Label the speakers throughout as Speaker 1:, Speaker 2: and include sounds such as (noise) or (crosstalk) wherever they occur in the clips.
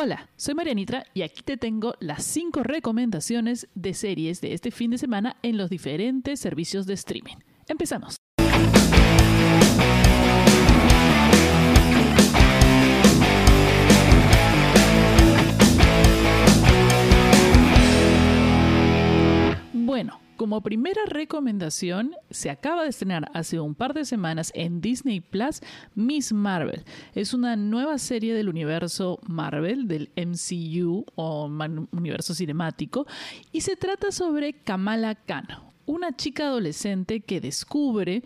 Speaker 1: Hola, soy Marianitra y aquí te tengo las 5 recomendaciones de series de este fin de semana en los diferentes servicios de streaming. Empezamos. Como primera recomendación, se acaba de estrenar hace un par de semanas en Disney Plus Miss Marvel. Es una nueva serie del universo Marvel, del MCU o universo cinemático, y se trata sobre Kamala Khan, una chica adolescente que descubre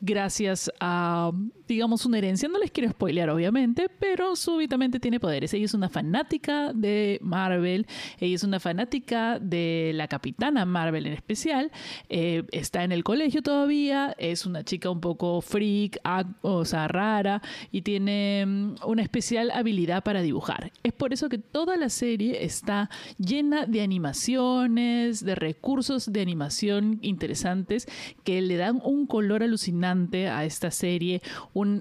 Speaker 1: gracias a, digamos, una herencia. No les quiero spoilear, obviamente, pero súbitamente tiene poderes. Ella es una fanática de Marvel, ella es una fanática de la capitana Marvel en especial. Eh, está en el colegio todavía, es una chica un poco freak, o sea, rara, y tiene mm, una especial habilidad para dibujar. Es por eso que toda la serie está llena de animaciones, de recursos de animación interesantes que le dan un color alucinante a esta serie.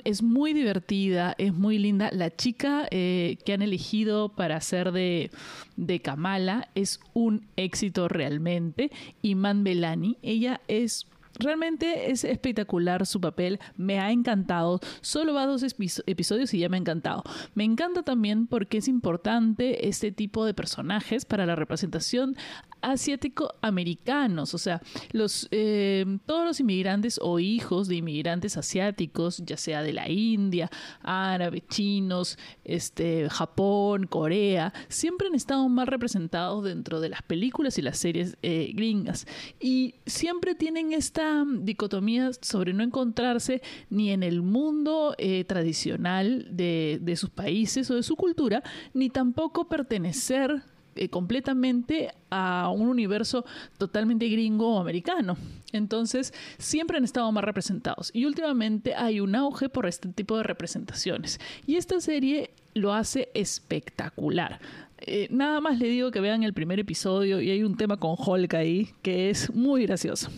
Speaker 1: Es muy divertida, es muy linda. La chica eh, que han elegido para ser de, de Kamala es un éxito realmente. Iman Belani, ella es Realmente es espectacular su papel, me ha encantado. Solo va dos episodios y ya me ha encantado. Me encanta también porque es importante este tipo de personajes para la representación asiático-americanos. O sea, los, eh, todos los inmigrantes o hijos de inmigrantes asiáticos, ya sea de la India, árabe, chinos, este, Japón, Corea, siempre han estado más representados dentro de las películas y las series eh, gringas. Y siempre tienen esta dicotomía sobre no encontrarse ni en el mundo eh, tradicional de, sus países o de su cultura, ni tampoco pertenecer eh, completamente a un universo totalmente gringo o americano. Entonces, siempre han estado más representados. Y últimamente hay un auge por este tipo de representaciones. Y esta serie lo hace espectacular. Eh, nada más le digo que vean el primer episodio y hay un tema con Hulk ahí que es muy gracioso.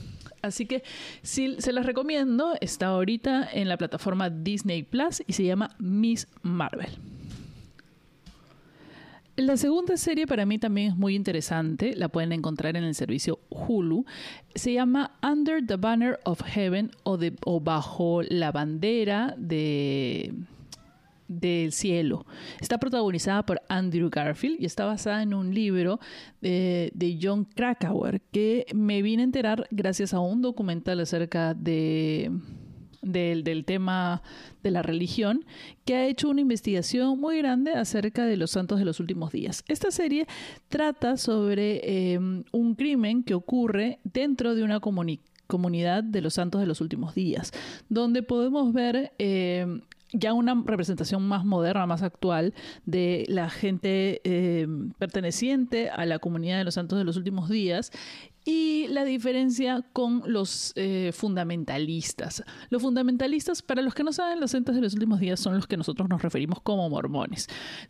Speaker 1: Así que sí, se las recomiendo. Está ahorita en la plataforma Disney Plus y se llama Miss Marvel. La segunda serie para mí también es muy interesante, la pueden encontrar en el servicio Hulu. Se llama Under the Banner of Heaven o, Bajo la Bandera de, del cielo. Está protagonizada por Andrew Garfield y está basada en un libro de, John Krakauer que me vine a enterar gracias a un documental acerca de, del, tema de la religión, que ha hecho una investigación muy grande acerca de los santos de los últimos días. Esta serie trata sobre em, un crimen que ocurre dentro de una comunidad de los santos de los últimos días, donde podemos ver em, ya una representación más moderna, más actual de la gente eh, perteneciente a la comunidad de los santos de los últimos días y la diferencia con los eh, fundamentalistas. Los fundamentalistas, para los que no saben, los santos de los últimos días son los que nosotros nos referimos como mormones.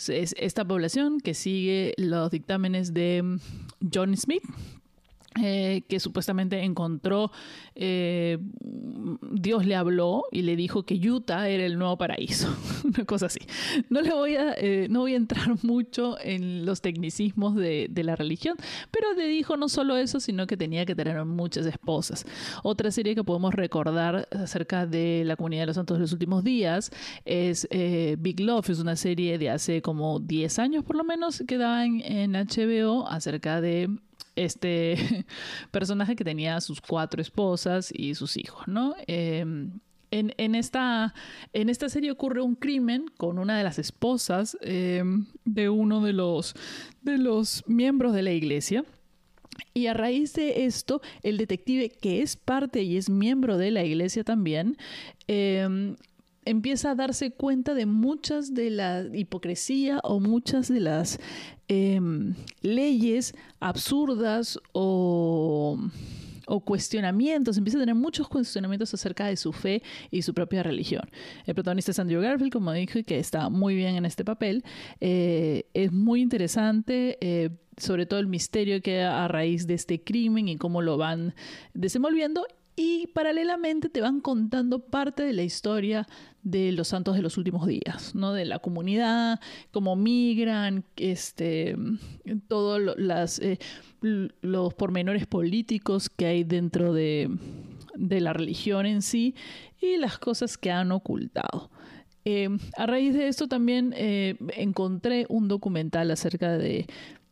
Speaker 1: Es esta población que sigue los dictámenes de John Smith, eh, que supuestamente encontró, eh, Dios le habló y le dijo que Utah era el nuevo paraíso, (laughs) una cosa así. No le voy a, eh, no voy a entrar (laughs) mucho en los tecnicismos de, de, la religión, pero le dijo no solo eso, sino que tenía que tener muchas esposas. Otra serie que podemos recordar acerca de la comunidad de los santos de los últimos días es Big Love, es una serie de hace como 10 años por lo menos que daba en HBO acerca de este (laughs) personaje que tenía sus cuatro esposas y sus hijos, ¿no? Em, en, esta, en esta serie ocurre un crimen con una de las esposas em, de uno de los, de los miembros de la iglesia. Y a raíz de esto, el detective, que es parte y es miembro de la iglesia también, em, empieza a darse cuenta de muchas de la hipocresía o muchas de las Em, leyes absurdas o, cuestionamientos, empieza a tener muchos cuestionamientos acerca de su fe y su propia religión. El protagonista es Andrew Garfield, como dije, que está muy bien en este papel. Eh, es muy interesante. Eh, sobre todo el misterio que a raíz de este crimen y cómo lo van desenvolviendo y paralelamente te van contando parte de la historia de los santos de los últimos días, ¿no? De la comunidad, cómo migran, este, todos las, eh, los pormenores políticos que hay dentro de, de, la religión en sí y las cosas que han ocultado. Eh, a raíz de esto también eh, encontré un documental acerca de,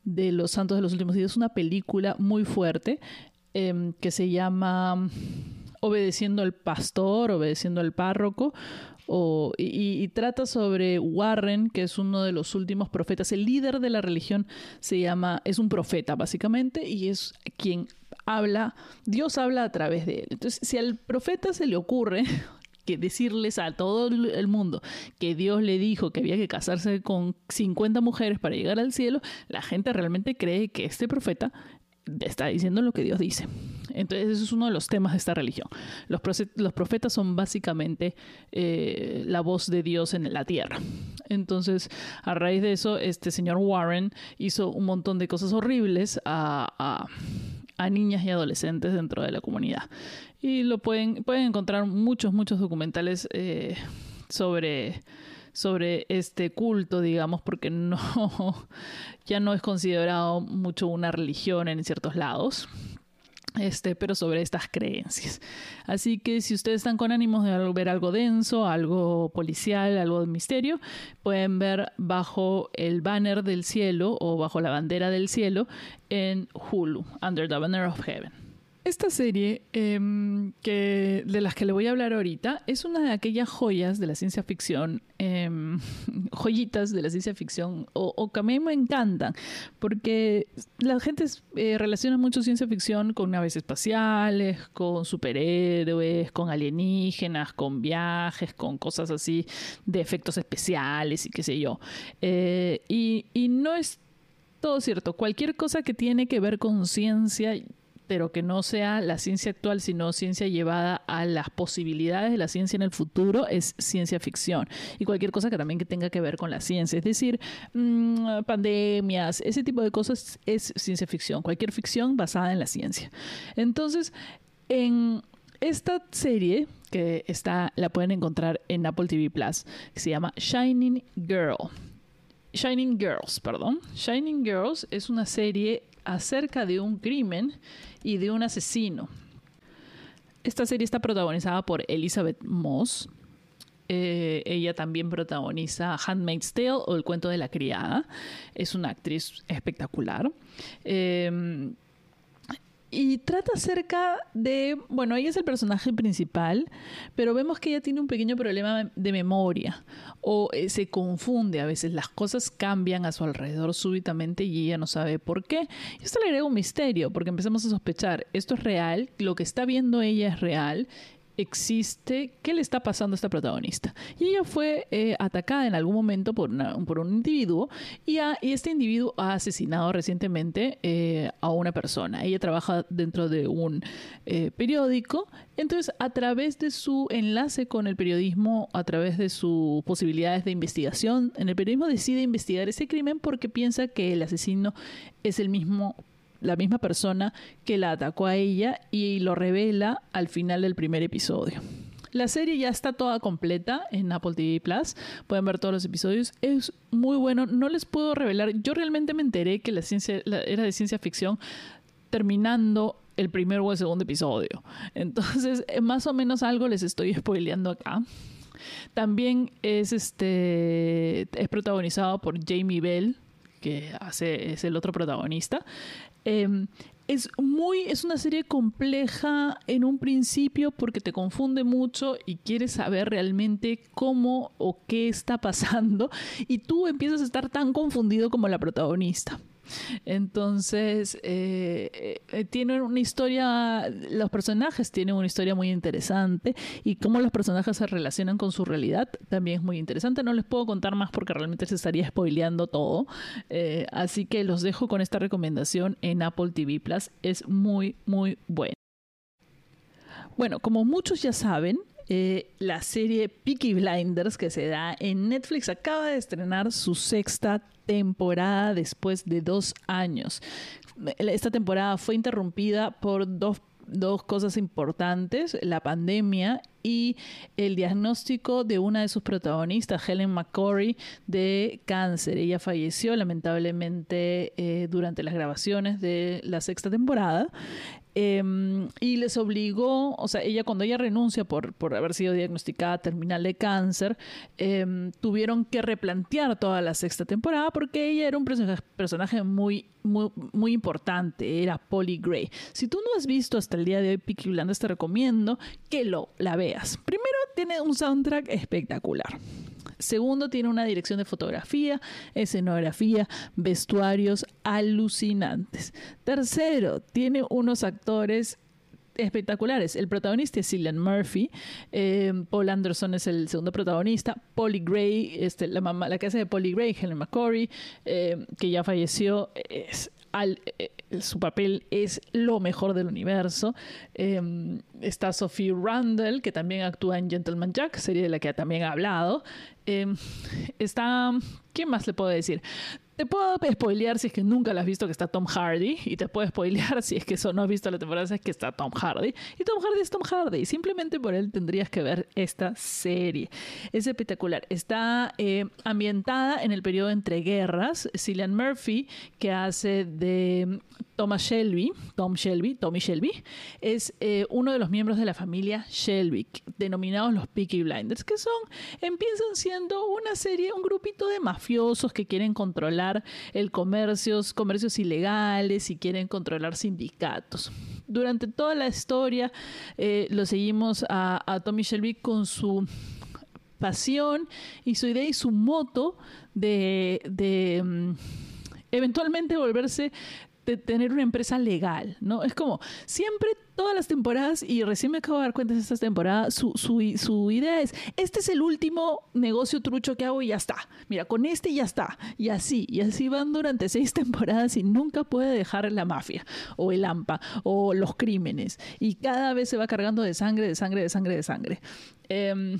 Speaker 1: de los santos de los últimos días, una película muy fuerte Em, que se llama Obedeciendo al pastor, obedeciendo al párroco, y, trata sobre Warren, que es uno de los últimos profetas. El líder de la religión se llama, es un profeta básicamente, y es quien habla, Dios habla a través de él. Entonces, si al profeta se le ocurre (laughs) que decirles a todo el mundo que Dios le dijo que había que casarse con 50 mujeres para llegar al cielo, la gente realmente cree que este profeta está diciendo lo que Dios dice. Entonces, eso es uno de los temas de esta religión. Los, los profetas son básicamente eh, la voz de Dios en la tierra. Entonces, a raíz de eso, este señor Warren hizo un montón de cosas horribles a, niñas y adolescentes dentro de la comunidad. Y lo pueden, pueden encontrar muchos, muchos documentales eh, sobre sobre este culto, digamos, porque no (laughs) ya no es considerado mucho una religión en ciertos lados. Este, pero sobre estas creencias. Así que si ustedes están con ánimos de ver algo denso, algo policial, algo de misterio, pueden ver bajo el banner del cielo o bajo la bandera del cielo en Hulu, Under the Banner of Heaven. Esta serie em, que, de las que le voy a hablar ahorita es una de aquellas joyas de la ciencia ficción, em, (laughs) joyitas de la ciencia ficción, o, que a mí me encantan, porque la gente eh, relaciona mucho ciencia ficción con naves espaciales, con superhéroes, con alienígenas, con viajes, con cosas así de efectos especiales y qué sé yo. Eh, y, y no es todo cierto. Cualquier cosa que tiene que ver con ciencia pero que no sea la ciencia actual, sino ciencia llevada a las posibilidades de la ciencia en el futuro, es ciencia ficción. Y cualquier cosa que también que tenga que ver con la ciencia, es decir, mm, pandemias, ese tipo de cosas es ciencia ficción, cualquier ficción basada en la ciencia. Entonces, en esta serie que está, la pueden encontrar en Apple TV Plus, que se llama Shining Girl. Shining Girls, perdón. Shining Girls es una serie acerca de un crimen y de un asesino. Esta serie está protagonizada por Elizabeth Moss. Eh, ella también protagoniza Handmaid's Tale o El cuento de la criada. Es una actriz espectacular. Eh, y trata acerca de, bueno, ella es el personaje principal, pero vemos que ella tiene un pequeño problema de memoria o eh, se confunde. A veces, las cosas cambian a su alrededor súbitamente y ella no sabe por qué. Y esto le agrega un misterio porque empezamos a sospechar, esto es real, lo que está viendo ella es real existe, qué le está pasando a esta protagonista. Y ella fue eh, atacada en algún momento por, por un individuo y, este individuo ha asesinado recientemente eh, a una persona. Ella trabaja dentro de un eh, periódico, entonces a través de su enlace con el periodismo, a través de sus posibilidades de investigación en el periodismo, decide investigar ese crimen porque piensa que el asesino es el mismo la misma persona que la atacó a ella y lo revela al final del primer episodio. La serie ya está toda completa en Apple TV Plus. Pueden ver todos los episodios. Es muy bueno. No les puedo revelar. Yo realmente me enteré que la ciencia era de ciencia ficción terminando el primer o el segundo episodio. Entonces, eh, más o menos algo les estoy (laughs) spoileando acá. También es este es protagonizado por Jamie Bell, que hace, es el otro protagonista. Em, es muy, es una serie compleja en un principio porque te confunde mucho y quieres saber realmente cómo o qué está pasando y tú empiezas a estar tan confundido como la protagonista. Entonces, eh, eh, tienen una historia, los personajes tienen una historia muy interesante y cómo los personajes se relacionan con su realidad también es muy interesante. No les puedo contar más porque realmente se estaría spoileando todo. Eh, así que los dejo con esta recomendación en Apple TV Plus. Es muy, muy bueno. Bueno, como muchos ya saben, la serie Peaky Blinders que se da en Netflix acaba de estrenar su sexta temporada después de dos años. Esta temporada fue interrumpida por dos dos cosas importantes, la pandemia y el diagnóstico de una de sus protagonistas, Helen McCory, de cáncer. Ella falleció lamentablemente eh, durante las grabaciones de la sexta temporada. Em, y les obligó, o sea, ella cuando ella renuncia por, por haber sido diagnosticada terminal de cáncer, em, tuvieron que replantear toda la sexta temporada porque ella era un personaje muy, muy, muy importante, era Polly Gray. Si tú no has visto hasta el día de hoy Peaky Blinders, te recomiendo que lo, la veas. Primero, tiene un soundtrack espectacular. Segundo, tiene una dirección de fotografía, escenografía, vestuarios alucinantes. Tercero, tiene unos actores espectaculares. El protagonista es Cillian Murphy, eh, Paul Anderson es el segundo protagonista, Polly Gray, este, la mamá, la que de Polly Gray, Helen McCory, eh, que ya falleció, es eh, su papel es lo mejor del universo. está Sophie Randall, que también actúa en Gentleman Jack, serie de la que también ha hablado. está, ¿qué más le puedo decir? Te puedo spoilear si es que nunca la has visto que está Tom Hardy. Y te puedo spoilear si es que eso no has visto la temporada, es que está Tom Hardy. Y Tom Hardy es Tom Hardy. Simplemente por él tendrías que ver esta serie. Es espectacular. Está eh, ambientada en el periodo entre guerras. Cillian Murphy, que hace de Thomas Shelby, Tom Shelby, Tommy Shelby, es eh, uno de los miembros de la familia Shelby, denominados los Peaky Blinders, que son, empiezan siendo una serie, un grupito de mafiosos que quieren controlar el comercio, comercios ilegales y quieren controlar sindicatos. Durante toda la historia eh, lo seguimos a, Tommy Shelby con su pasión y su idea y su moto de, mm, eventualmente volverse de tener una empresa legal, ¿no? Es como, siempre, todas las temporadas, y recién me acabo de dar cuenta de esta temporada, su, su, su, idea es, este es el último negocio trucho que hago y ya está. Mira, con este ya está. Y así, y así van durante seis (laughs) temporadas y nunca puede dejar la mafia, o el AMPA, o los crímenes. Y cada vez se va cargando de sangre, de sangre, de sangre, de sangre. Eh,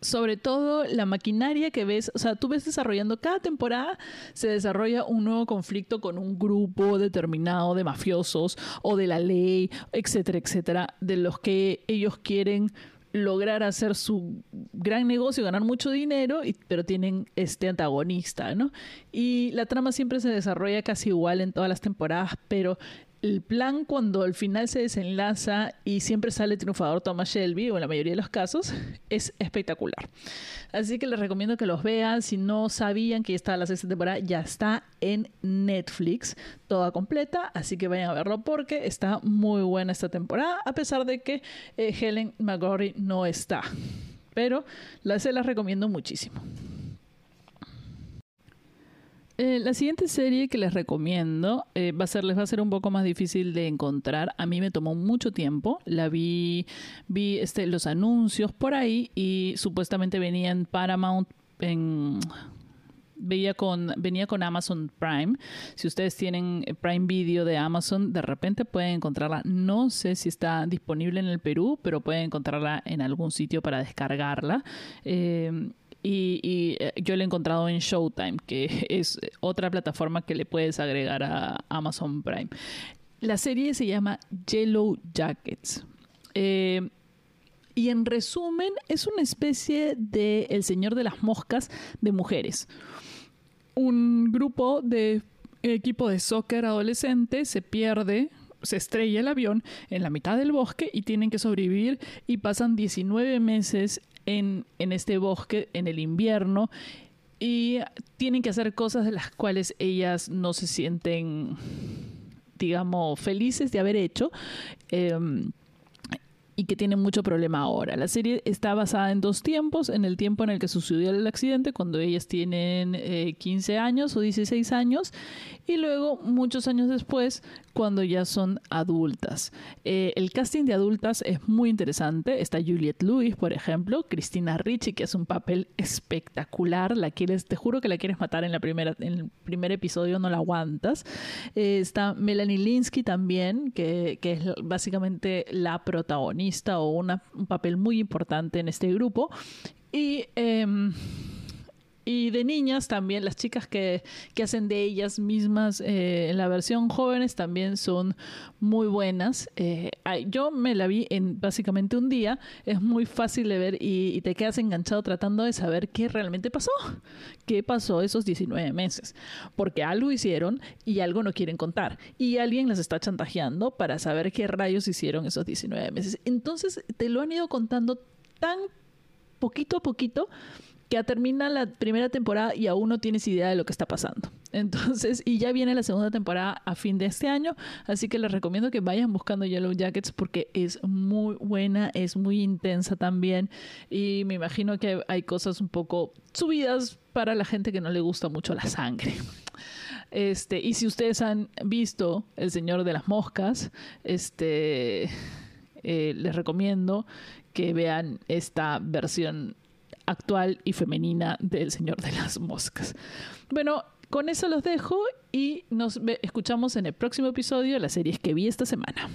Speaker 1: sobre todo la maquinaria que ves, o sea, tú ves desarrollando cada temporada, se desarrolla un nuevo conflicto con un grupo determinado de mafiosos o de la ley, etcétera, etcétera, de los que ellos quieren lograr hacer su gran negocio, ganar mucho dinero, pero tienen este antagonista, ¿no? Y la trama siempre se desarrolla casi igual en todas las temporadas, pero el plan cuando al final se desenlaza y siempre sale triunfador Thomas Shelby, o en la mayoría de los casos, es espectacular. Así que les recomiendo que los vean. Si no sabían que ya estaba la sexta temporada, ya está en Netflix, toda completa. Así que vayan a verlo porque está muy buena esta temporada, a pesar de que eh, Helen McGorry no está. Pero se las recomiendo muchísimo. Eh, la siguiente serie que les recomiendo eh, va a ser, les va a ser un poco más difícil de encontrar. A mí me tomó mucho tiempo. La vi, vi este, los anuncios por ahí y supuestamente venía en Paramount en veía con, venía con Amazon Prime. Si ustedes tienen Prime Video de Amazon, de repente pueden encontrarla. No sé si está disponible en el Perú, pero pueden encontrarla en algún sitio para descargarla. Eh, y, eh, yo lo he encontrado en Showtime, que (laughs) es otra plataforma que le puedes agregar a Amazon Prime. La serie se llama Yellow Jackets. Eh, y en resumen, es una especie de El Señor de las Moscas de mujeres. Un grupo de equipo de soccer adolescente se pierde se estrella el avión en la mitad del bosque y tienen que sobrevivir y pasan 19 meses en, este bosque en el invierno y tienen que hacer cosas de las cuales ellas no se sienten, digamos, felices de haber hecho. Em, y que tiene mucho problema ahora. La serie está basada en dos tiempos, en el tiempo en el que sucedió el accidente, cuando ellas tienen 15 eh, años o 16 años, y luego muchos años después, cuando ya son adultas. Eh, el casting de adultas es muy interesante. Está Juliette Lewis, por ejemplo, Cristina Ricci, que hace un papel espectacular. La quieres, te juro que la quieres matar en la primera, en el primer episodio, no la aguantas. Eh, está Melanie Linsky también, que, que es básicamente la protagonista o un papel muy importante en este grupo. Y em, Y de niñas también, las chicas que, que hacen de ellas mismas eh, la versión jóvenes también son muy buenas. Eh, yo me la vi en básicamente un día, es muy fácil de ver y, y, te quedas enganchado tratando de saber qué realmente pasó, qué pasó esos 19 meses, porque algo hicieron y algo no quieren contar y alguien las está chantajeando para saber qué rayos hicieron esos 19 meses. Entonces te lo han ido contando tan poquito a poquito que termina la primera temporada y aún no tienes idea de lo que está pasando. (laughs) Entonces, y ya viene la segunda temporada a fin de este año, así que les recomiendo que vayan buscando Yellow Jackets porque es muy buena, es muy intensa también y me imagino que hay cosas un poco subidas para la gente que no le gusta mucho la sangre. Este, y si ustedes han visto El Señor de las Moscas, este eh, les recomiendo que vean esta versión actual y femenina del Señor de las Moscas. Bueno, con eso los dejo y nos escuchamos en el próximo episodio de las series que vi esta semana.